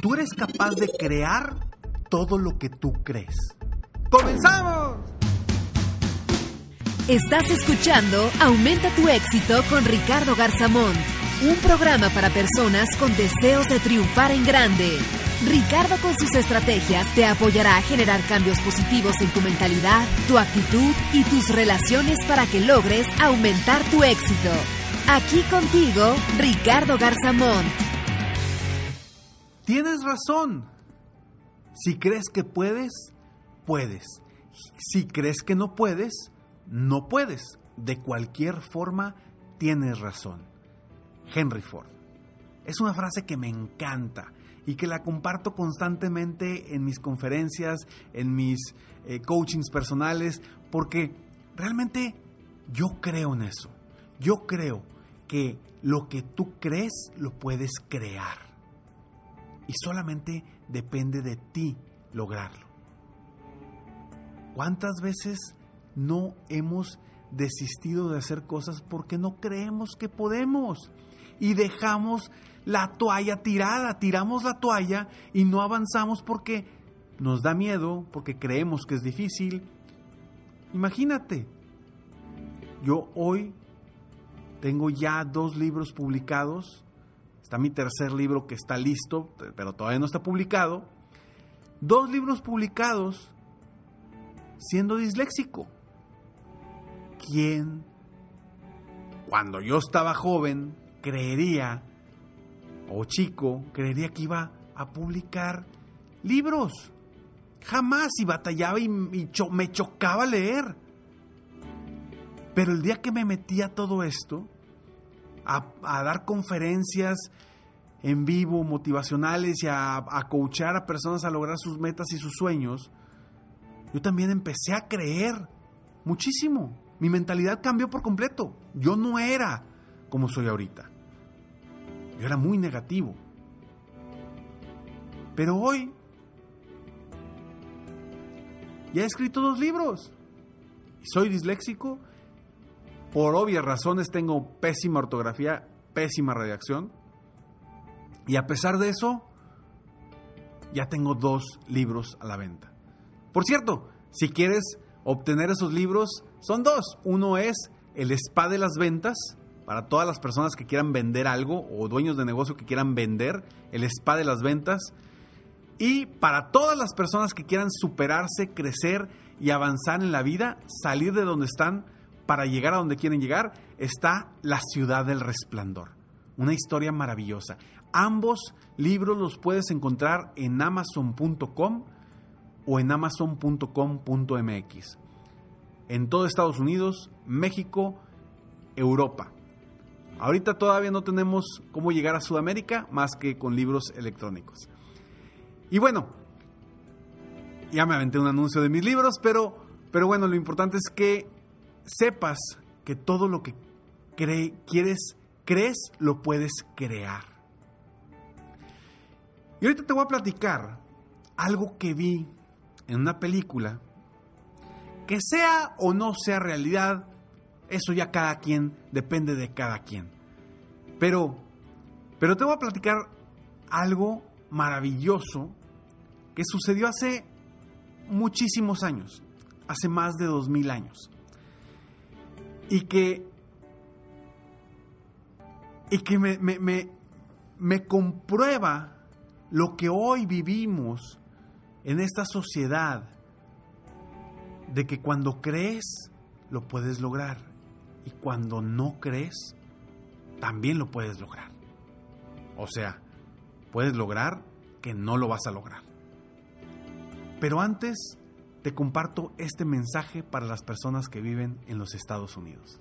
Tú eres capaz de crear todo lo que tú crees. ¡Comenzamos! Estás escuchando Aumenta tu éxito con Ricardo Garzamont, un programa para personas con deseos de triunfar en grande. Ricardo con sus estrategias te apoyará a generar cambios positivos en tu mentalidad, tu actitud y tus relaciones para que logres aumentar tu éxito. Aquí contigo, Ricardo Garzamont. Tienes razón. Si crees que puedes, puedes. Si crees que no puedes, no puedes. De cualquier forma, tienes razón. Henry Ford. Es una frase que me encanta y que la comparto constantemente en mis conferencias, en mis eh, coachings personales, porque realmente yo creo en eso. Yo creo que lo que tú crees lo puedes crear. Y solamente depende de ti lograrlo. ¿Cuántas veces no hemos desistido de hacer cosas porque no creemos que podemos? Y dejamos la toalla tirada, tiramos la toalla y no avanzamos porque nos da miedo, porque creemos que es difícil. Imagínate, yo hoy tengo ya dos libros publicados, está mi tercer libro que está listo, pero todavía no está publicado. Dos libros publicados siendo disléxico. ¿Quién, cuando yo estaba joven, creería, o chico, creería que iba a publicar libros? Jamás, y batallaba y, me chocaba leer. Pero el día que me metí a todo esto, a, dar conferencias en vivo, motivacionales y a, a coachar a personas a lograr sus metas y sus sueños, yo también empecé a creer muchísimo. Mi mentalidad cambió por completo. Yo no era como soy ahorita. Yo era muy negativo. Pero hoy ya he escrito dos libros. Soy disléxico. Por obvias razones tengo pésima ortografía, pésima redacción. Y a pesar de eso, ya tengo dos libros a la venta. Por cierto, si quieres obtener esos libros, son dos. Uno es El Spa de las Ventas, para todas las personas que quieran vender algo o dueños de negocio que quieran vender, el Spa de las Ventas. Y para todas las personas que quieran superarse, crecer y avanzar en la vida, salir de donde están para llegar a donde quieren llegar, está La Ciudad del Resplandor. Una historia maravillosa. Ambos libros los puedes encontrar en amazon.com o en amazon.com.mx. En todo Estados Unidos, México, Europa. Ahorita todavía no tenemos cómo llegar a Sudamérica más que con libros electrónicos. Y bueno, ya me aventé un anuncio de mis libros, pero, pero bueno, lo importante es que sepas que todo lo que quieres, crees, lo puedes crear. Y ahorita te voy a platicar algo que vi en una película, que sea o no sea realidad, eso ya cada quien, depende de cada quien. Pero, pero te voy a platicar algo maravilloso que sucedió hace muchísimos años, hace más de dos mil años. Y que, y que me, me, me, me comprueba lo que hoy vivimos en esta sociedad, de que cuando crees, lo puedes lograr, y cuando no crees, también lo puedes lograr. O sea, puedes lograr que no lo vas a lograr. Pero antes te comparto este mensaje para las personas que viven en los Estados Unidos.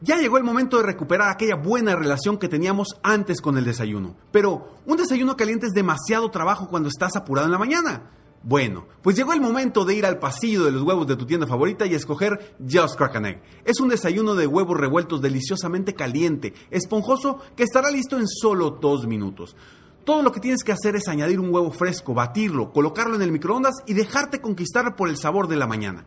Ya llegó el momento de recuperar aquella buena relación que teníamos antes con el desayuno. Pero un desayuno caliente es demasiado trabajo cuando estás apurado en la mañana. Bueno, pues llegó el momento de ir al pasillo de los huevos de tu tienda favorita y escoger Just Crack an Egg. Es un desayuno de huevos revueltos deliciosamente caliente, esponjoso, que estará listo en solo dos minutos. Todo lo que tienes que hacer es añadir un huevo fresco, batirlo, colocarlo en el microondas y dejarte conquistar por el sabor de la mañana.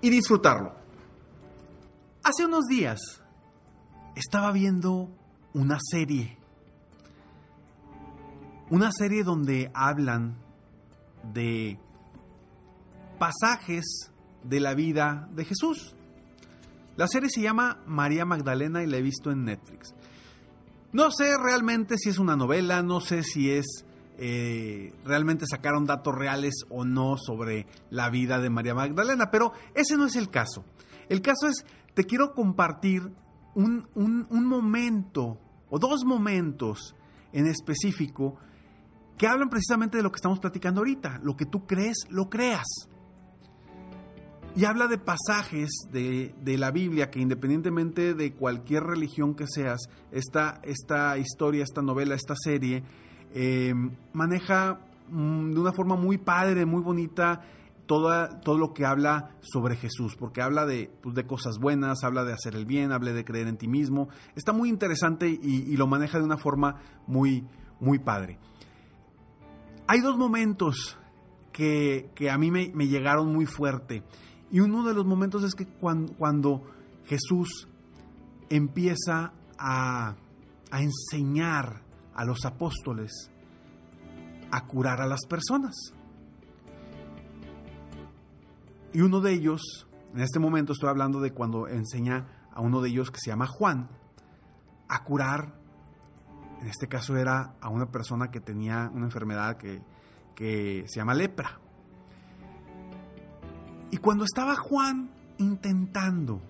y disfrutarlo. Hace unos días estaba viendo una serie. Una serie donde hablan de pasajes de la vida de Jesús. La serie se llama María Magdalena y la he visto en Netflix. No sé realmente si es una novela, no sé si es eh, realmente sacaron datos reales o no sobre la vida de María Magdalena, pero ese no es el caso. El caso es, te quiero compartir un, un momento o dos momentos en específico que hablan precisamente de lo que estamos platicando ahorita. Lo que tú crees, lo creas. Y habla de pasajes de, la Biblia que independientemente de cualquier religión que seas, esta historia, esta novela, esta serie, eh, maneja mm, de una forma muy padre, muy bonita, todo lo que habla sobre Jesús, porque habla de, pues, de, cosas buenas, habla de hacer el bien, habla de creer en ti mismo. Está muy interesante y, lo maneja de una forma muy, muy padre. Hay dos momentos que, a mí me, llegaron muy fuerte. Y uno de los momentos es que cuando, Jesús empieza a enseñar a los apóstoles a curar a las personas. Y uno de ellos, en este momento estoy hablando de cuando enseña a uno de ellos que se llama Juan, a curar, en este caso era a una persona que tenía una enfermedad que, que se llama lepra. Y cuando estaba Juan intentando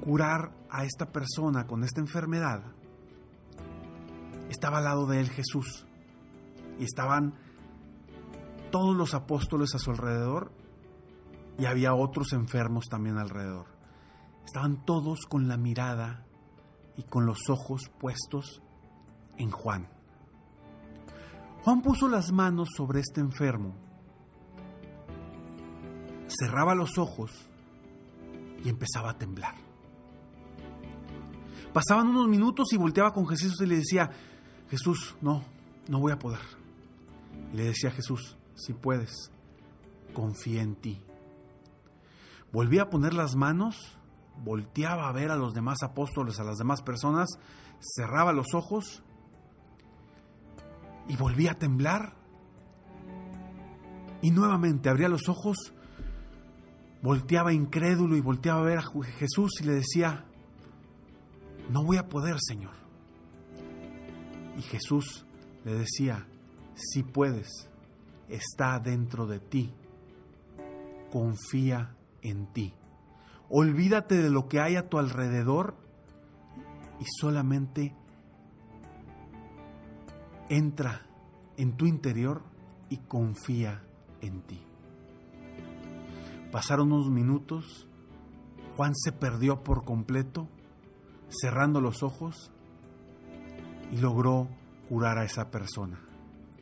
curar a esta persona con esta enfermedad, estaba al lado de él Jesús y estaban todos los apóstoles a su alrededor y había otros enfermos también alrededor. Estaban todos con la mirada y con los ojos puestos en Juan. Juan puso las manos sobre este enfermo cerraba los ojos y empezaba a temblar. Pasaban unos minutos y volteaba con Jesús y le decía, Jesús, no, no voy a poder. Le decía a Jesús, si puedes, confía en ti. Volvía a poner las manos, volteaba a ver a los demás apóstoles, a las demás personas, cerraba los ojos y volvía a temblar. Y nuevamente abría los ojos volteaba incrédulo y volteaba a ver a Jesús y le decía, no voy a poder, Señor. Y Jesús le decía, si puedes, está dentro de ti, confía en ti. Olvídate de lo que hay a tu alrededor y solamente entra en tu interior y confía en ti. Pasaron unos minutos, Juan se perdió por completo, cerrando los ojos y logró curar a esa persona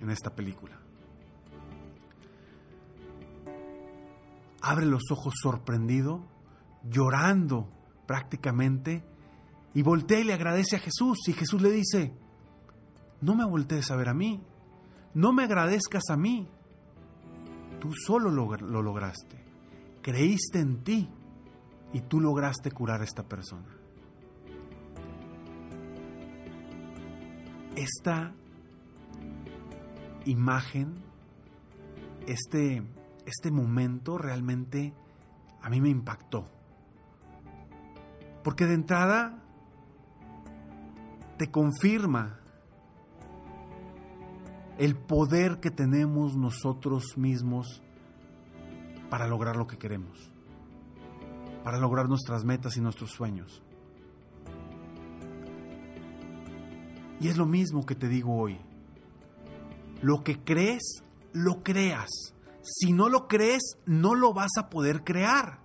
en esta película. Abre los ojos sorprendido, llorando prácticamente, y voltea y le agradece a Jesús. Y Jesús le dice, no me voltees a ver a mí, no me agradezcas a mí. Tú solo lo, lo lograste, creíste en ti y tú lograste curar a esta persona. Esta imagen, este, este momento realmente a mí me impactó. Porque de entrada te confirma el poder que tenemos nosotros mismos para lograr lo que queremos, para lograr nuestras metas y nuestros sueños. Y es lo mismo que te digo hoy. Lo que crees, lo creas. Si no lo crees, no lo vas a poder crear.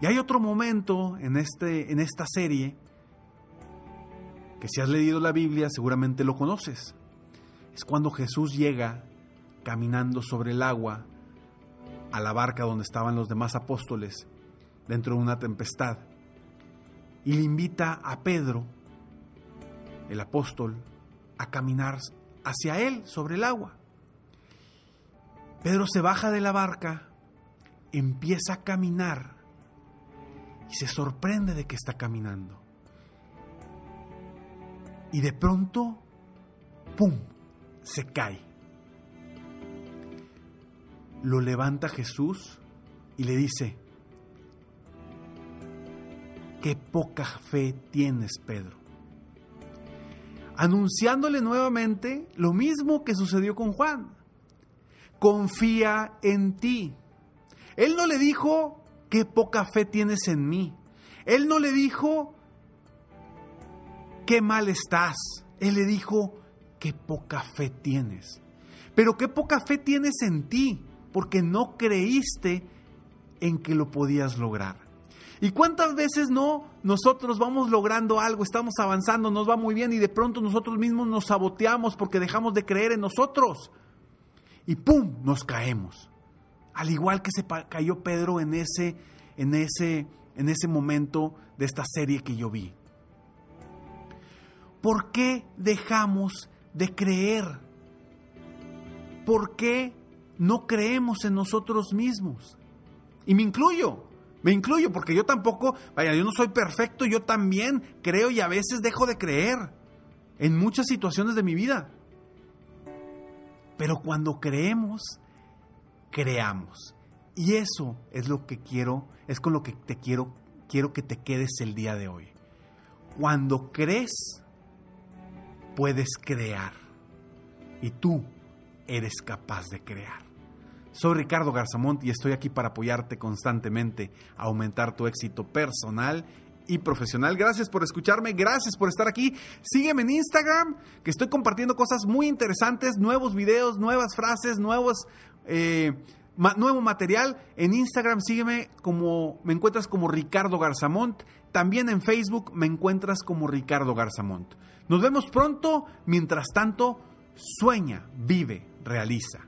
Y hay otro momento en, este, en esta serie que si has leído la Biblia seguramente lo conoces. Es cuando Jesús llega caminando sobre el agua a la barca donde estaban los demás apóstoles dentro de una tempestad y le invita a Pedro, el apóstol, a caminar hacia él sobre el agua. Pedro se baja de la barca, empieza a caminar y se sorprende de que está caminando. Y de pronto, ¡pum!, se cae. Lo levanta Jesús y le dice, qué poca fe tienes, Pedro. Anunciándole nuevamente lo mismo que sucedió con Juan. Confía en ti. Él no le dijo, qué poca fe tienes en mí. Él no le dijo, qué mal estás. Él le dijo, qué poca fe tienes. Pero qué poca fe tienes en ti, porque no creíste en que lo podías lograr. ¿Y cuántas veces no nosotros vamos logrando algo, estamos avanzando, nos va muy bien y de pronto nosotros mismos nos saboteamos porque dejamos de creer en nosotros? Y ¡pum! nos caemos. Al igual que se cayó Pedro en ese, en ese, en ese momento de esta serie que yo vi. ¿Por qué dejamos de creer? ¿Por qué no creemos en nosotros mismos? Y me incluyo. Me incluyo porque yo tampoco, vaya, yo no soy perfecto, yo también creo y a veces dejo de creer en muchas situaciones de mi vida. Pero cuando creemos, creamos. Y eso es lo que quiero, es con lo que te quiero, quiero que te quedes el día de hoy. Cuando crees, puedes crear. Y tú eres capaz de crear. Soy Ricardo Garzamont y estoy aquí para apoyarte constantemente a aumentar tu éxito personal y profesional. Gracias por escucharme, gracias por estar aquí. Sígueme en Instagram, que estoy compartiendo cosas muy interesantes, nuevos videos, nuevas frases, eh, nuevo material. En Instagram sígueme como, me encuentras como Ricardo Garzamont. También en Facebook me encuentras como Ricardo Garzamont. Nos vemos pronto. Mientras tanto, sueña, vive, realiza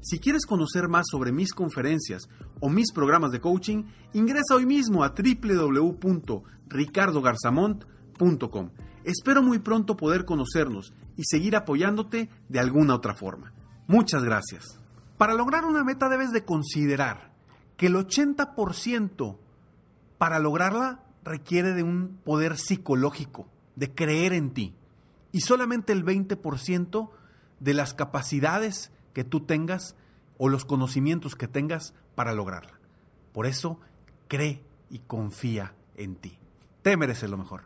Si quieres conocer más sobre mis conferencias o mis programas de coaching, ingresa hoy mismo a www.ricardogarzamont.com. Espero muy pronto poder conocernos y seguir apoyándote de alguna otra forma. Muchas gracias. Para lograr una meta debes de considerar que el 80% para lograrla requiere de un poder psicológico, de creer en ti, y solamente el 20% de las capacidades que tú tengas o los conocimientos que tengas para lograrla. Por eso, cree y confía en ti. Te mereces lo mejor.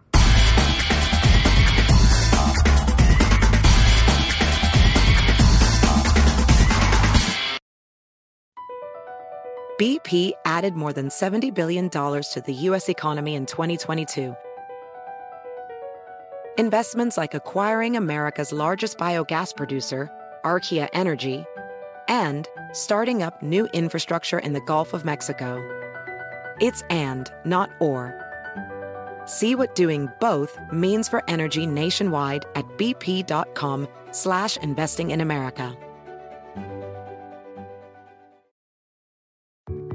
BP added more than $70 billion to the U.S. economy in 2022. Investments like acquiring America's largest biogas producer, Archaea Energy, and starting up new infrastructure in the Gulf of Mexico. It's and, not or. See what doing both means for energy nationwide at bp.com slash investing in America.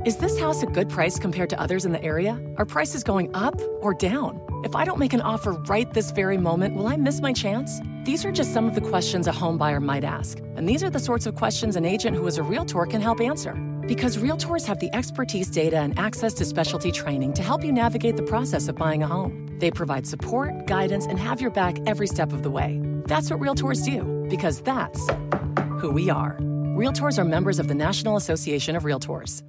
Is this house a good price compared to others in the area? Are prices going up or down? If I don't make an offer right this very moment, will I miss my chance? These are just some of the questions a home buyer might ask. And these are the sorts of questions an agent who is a realtor can help answer. Because realtors have the expertise, data, and access to specialty training to help you navigate the process of buying a home. They provide support, guidance, and have your back every step of the way. That's what realtors do, because that's who we are. Realtors are members of the National Association of Realtors.